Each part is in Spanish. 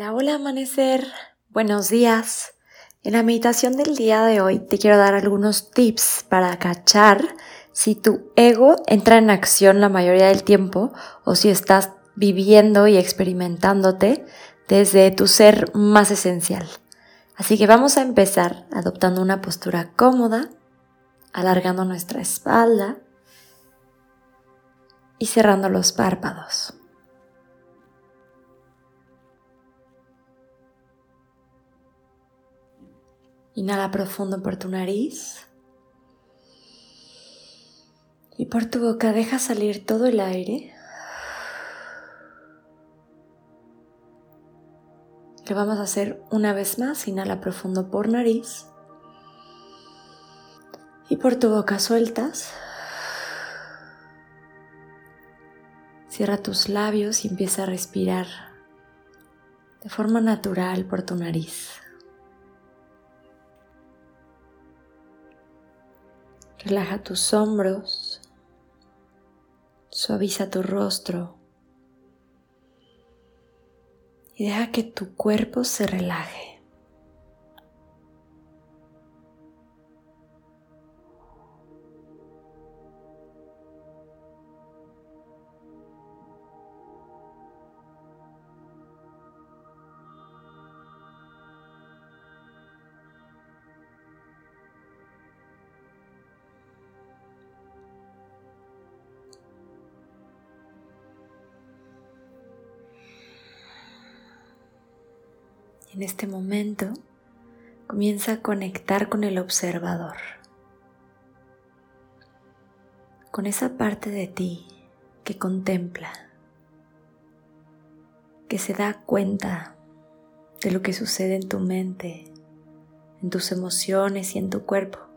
Hola, hola amanecer. Buenos días. En la meditación del día de hoy te quiero dar algunos tips para cachar si tu ego entra en acción la mayoría del tiempo o si estás viviendo y experimentándote desde tu ser más esencial. Así que vamos a empezar adoptando una postura cómoda, alargando nuestra espalda y cerrando los párpados. Inhala profundo por tu nariz. Y por tu boca deja salir todo el aire. Lo vamos a hacer una vez más. Inhala profundo por nariz. Y por tu boca sueltas. Cierra tus labios y empieza a respirar de forma natural por tu nariz. Relaja tus hombros, suaviza tu rostro y deja que tu cuerpo se relaje. En este momento comienza a conectar con el observador, con esa parte de ti que contempla, que se da cuenta de lo que sucede en tu mente, en tus emociones y en tu cuerpo.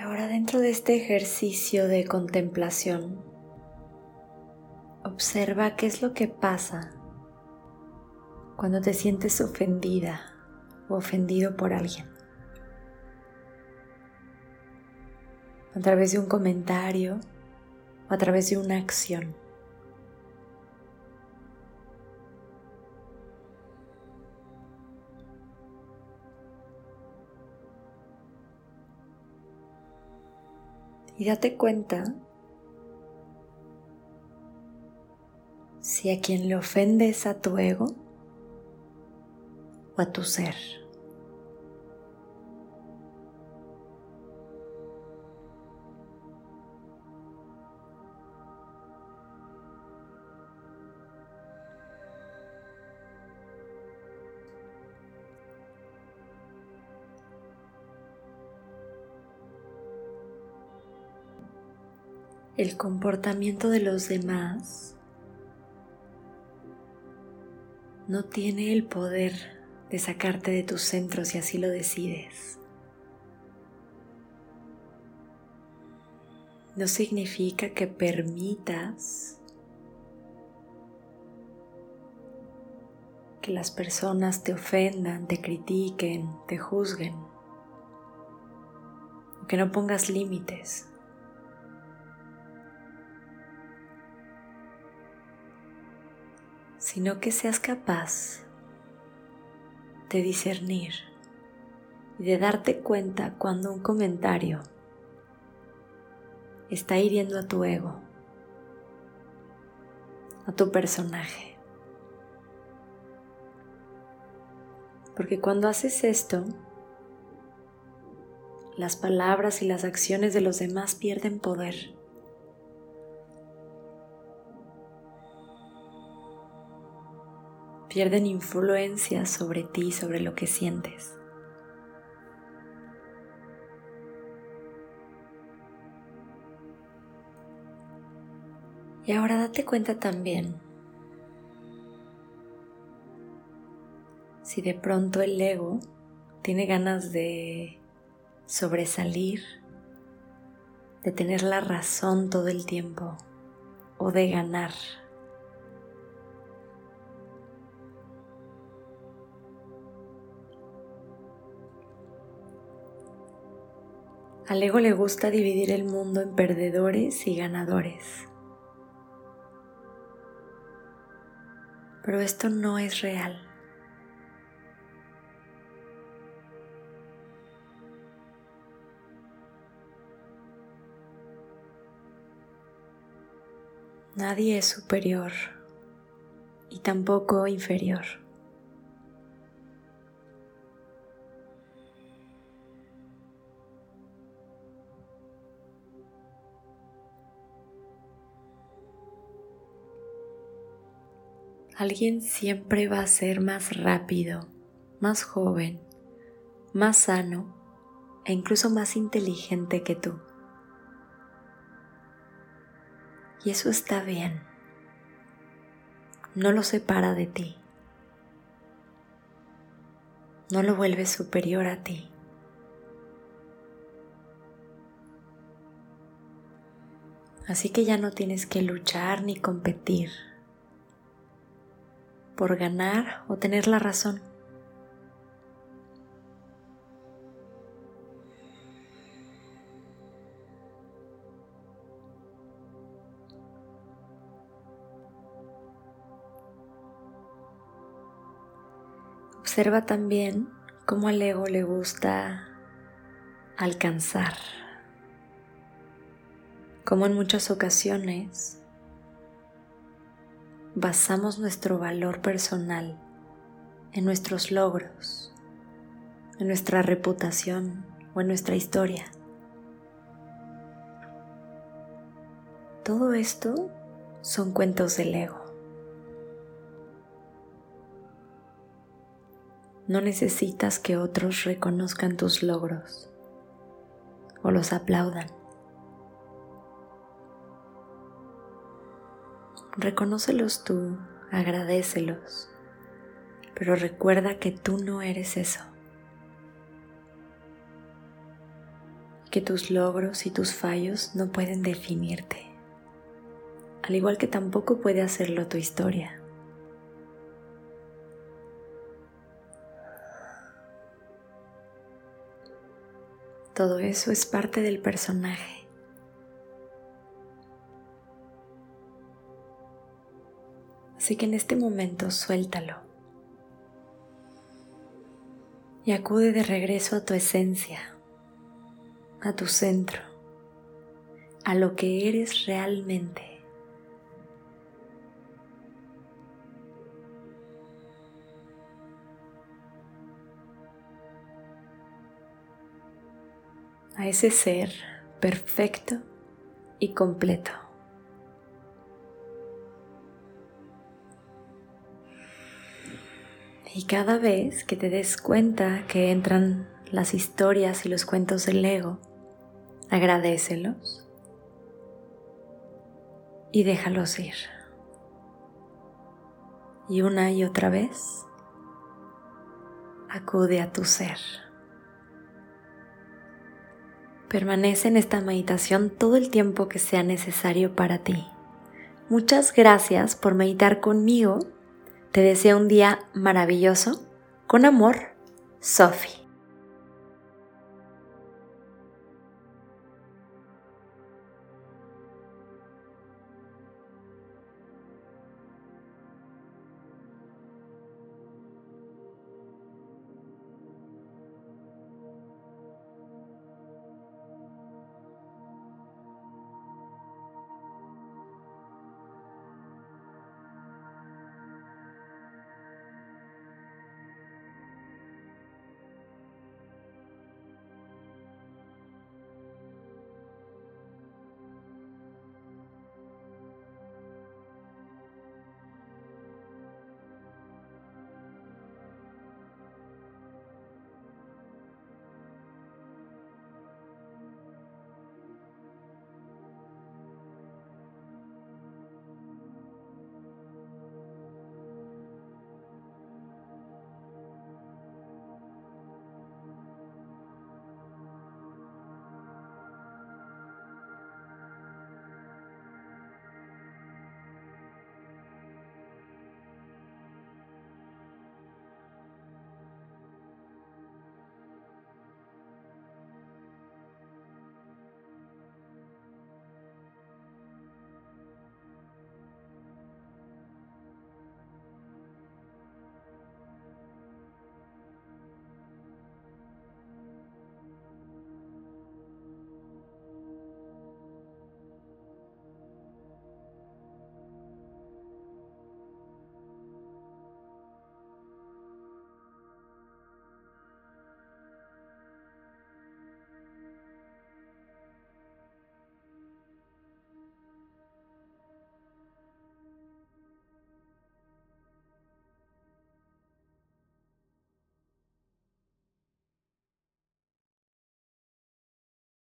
Ahora dentro de este ejercicio de contemplación, observa qué es lo que pasa cuando te sientes ofendida o ofendido por alguien. A través de un comentario o a través de una acción. Y date cuenta si a quien le ofende es a tu ego o a tu ser. El comportamiento de los demás no tiene el poder de sacarte de tus centros si así lo decides. No significa que permitas que las personas te ofendan, te critiquen, te juzguen, que no pongas límites. Sino que seas capaz de discernir y de darte cuenta cuando un comentario está hiriendo a tu ego, a tu personaje. Porque cuando haces esto, las palabras y las acciones de los demás pierden poder. Pierden influencia sobre ti, sobre lo que sientes. Y ahora date cuenta también si de pronto el ego tiene ganas de sobresalir, de tener la razón todo el tiempo o de ganar. Al ego le gusta dividir el mundo en perdedores y ganadores. Pero esto no es real. Nadie es superior y tampoco inferior. Alguien siempre va a ser más rápido, más joven, más sano e incluso más inteligente que tú. Y eso está bien. No lo separa de ti. No lo vuelve superior a ti. Así que ya no tienes que luchar ni competir por ganar o tener la razón. Observa también cómo al ego le gusta alcanzar, como en muchas ocasiones basamos nuestro valor personal en nuestros logros, en nuestra reputación o en nuestra historia. Todo esto son cuentos del ego. No necesitas que otros reconozcan tus logros o los aplaudan. Reconócelos tú, agradecelos, pero recuerda que tú no eres eso. Que tus logros y tus fallos no pueden definirte, al igual que tampoco puede hacerlo tu historia. Todo eso es parte del personaje. Así que en este momento suéltalo y acude de regreso a tu esencia, a tu centro, a lo que eres realmente. a ese ser perfecto y completo. Y cada vez que te des cuenta que entran las historias y los cuentos del ego, agradecelos y déjalos ir. Y una y otra vez, acude a tu ser. Permanece en esta meditación todo el tiempo que sea necesario para ti. Muchas gracias por meditar conmigo te deseo un día maravilloso. Con amor, Sophie.